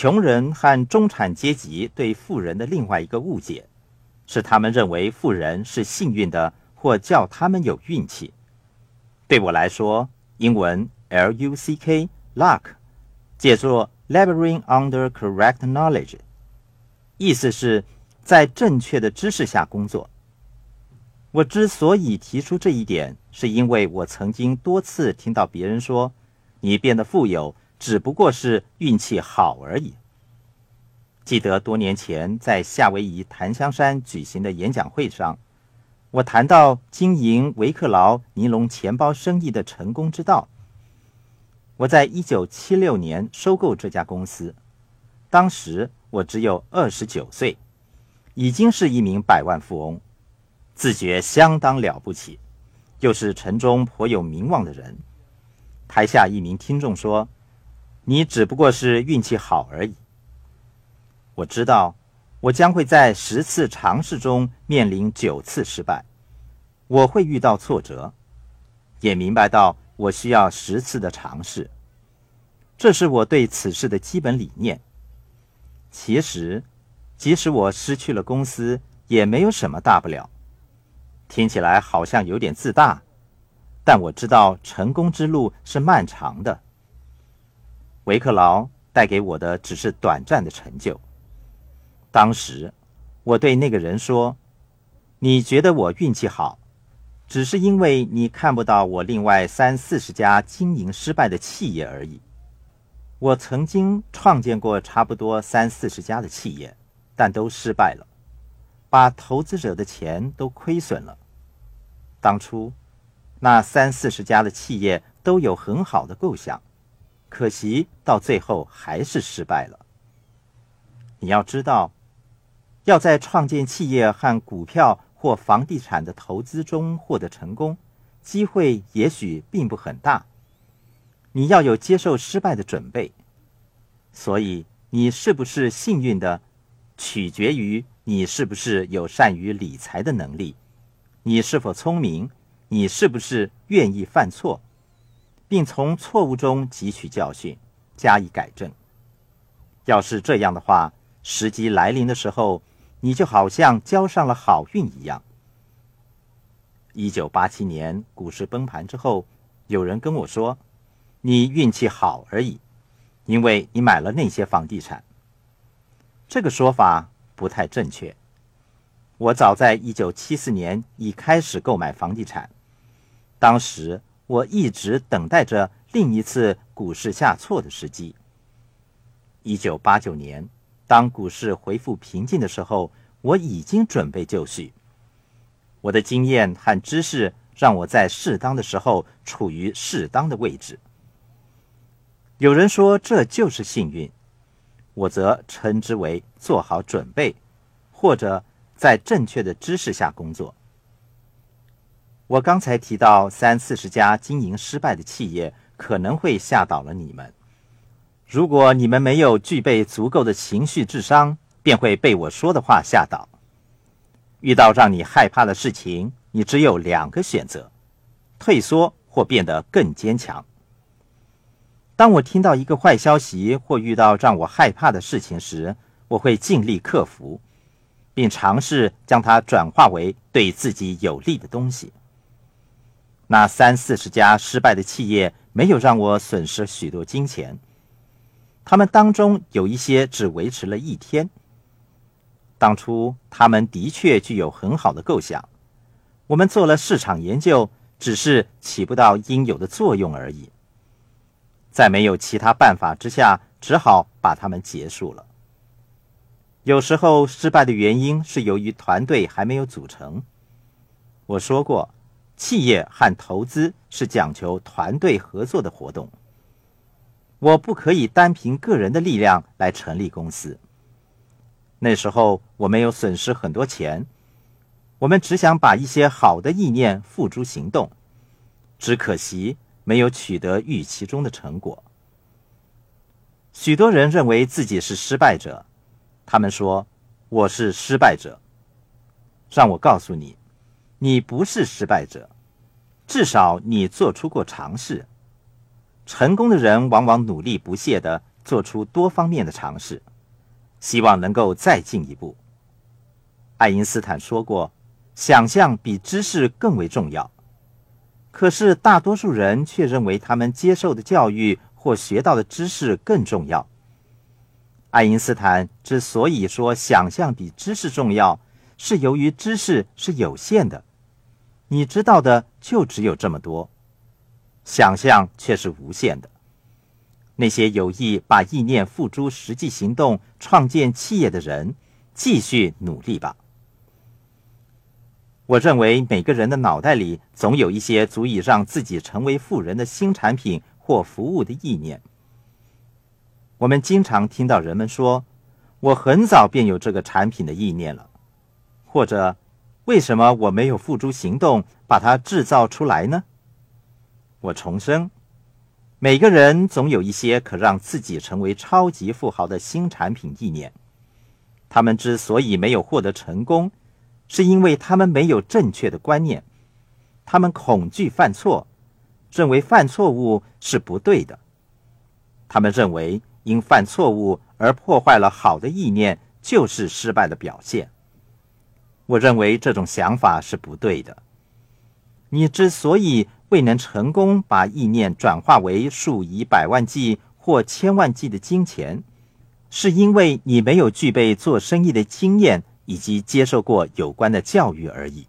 穷人和中产阶级对富人的另外一个误解，是他们认为富人是幸运的，或叫他们有运气。对我来说，英文 L-U-C-K luck 解作 laboring under correct knowledge，意思是，在正确的知识下工作。我之所以提出这一点，是因为我曾经多次听到别人说：“你变得富有。”只不过是运气好而已。记得多年前在夏威夷檀香山举行的演讲会上，我谈到经营维克劳尼龙钱包生意的成功之道。我在一九七六年收购这家公司，当时我只有二十九岁，已经是一名百万富翁，自觉相当了不起，又是城中颇有名望的人。台下一名听众说。你只不过是运气好而已。我知道，我将会在十次尝试中面临九次失败，我会遇到挫折，也明白到我需要十次的尝试。这是我对此事的基本理念。其实，即使我失去了公司，也没有什么大不了。听起来好像有点自大，但我知道成功之路是漫长的。维克劳带给我的只是短暂的成就。当时，我对那个人说：“你觉得我运气好，只是因为你看不到我另外三四十家经营失败的企业而已。我曾经创建过差不多三四十家的企业，但都失败了，把投资者的钱都亏损了。当初，那三四十家的企业都有很好的构想。”可惜到最后还是失败了。你要知道，要在创建企业和股票或房地产的投资中获得成功，机会也许并不很大。你要有接受失败的准备。所以，你是不是幸运的，取决于你是不是有善于理财的能力，你是否聪明，你是不是愿意犯错。并从错误中汲取教训，加以改正。要是这样的话，时机来临的时候，你就好像交上了好运一样。一九八七年股市崩盘之后，有人跟我说：“你运气好而已，因为你买了那些房地产。”这个说法不太正确。我早在一九七四年已开始购买房地产，当时。我一直等待着另一次股市下挫的时机。一九八九年，当股市恢复平静的时候，我已经准备就绪。我的经验和知识让我在适当的时候处于适当的位置。有人说这就是幸运，我则称之为做好准备，或者在正确的知识下工作。我刚才提到三四十家经营失败的企业可能会吓倒了你们。如果你们没有具备足够的情绪智商，便会被我说的话吓倒。遇到让你害怕的事情，你只有两个选择：退缩或变得更坚强。当我听到一个坏消息或遇到让我害怕的事情时，我会尽力克服，并尝试将它转化为对自己有利的东西。那三四十家失败的企业没有让我损失许多金钱，他们当中有一些只维持了一天。当初他们的确具有很好的构想，我们做了市场研究，只是起不到应有的作用而已。在没有其他办法之下，只好把他们结束了。有时候失败的原因是由于团队还没有组成。我说过。企业和投资是讲求团队合作的活动。我不可以单凭个人的力量来成立公司。那时候我没有损失很多钱，我们只想把一些好的意念付诸行动，只可惜没有取得预期中的成果。许多人认为自己是失败者，他们说我是失败者。让我告诉你。你不是失败者，至少你做出过尝试。成功的人往往努力不懈的做出多方面的尝试，希望能够再进一步。爱因斯坦说过：“想象比知识更为重要。”可是大多数人却认为他们接受的教育或学到的知识更重要。爱因斯坦之所以说想象比知识重要，是由于知识是有限的，你知道的就只有这么多，想象却是无限的。那些有意把意念付诸实际行动、创建企业的人，继续努力吧。我认为每个人的脑袋里总有一些足以让自己成为富人的新产品或服务的意念。我们经常听到人们说：“我很早便有这个产品的意念了。”或者“为什么我没有付诸行动把它制造出来呢？”我重申，每个人总有一些可让自己成为超级富豪的新产品意念。他们之所以没有获得成功，是因为他们没有正确的观念，他们恐惧犯错，认为犯错误是不对的。他们认为因犯错误而破坏了好的意念就是失败的表现。我认为这种想法是不对的。你之所以未能成功把意念转化为数以百万计或千万计的金钱，是因为你没有具备做生意的经验。以及接受过有关的教育而已。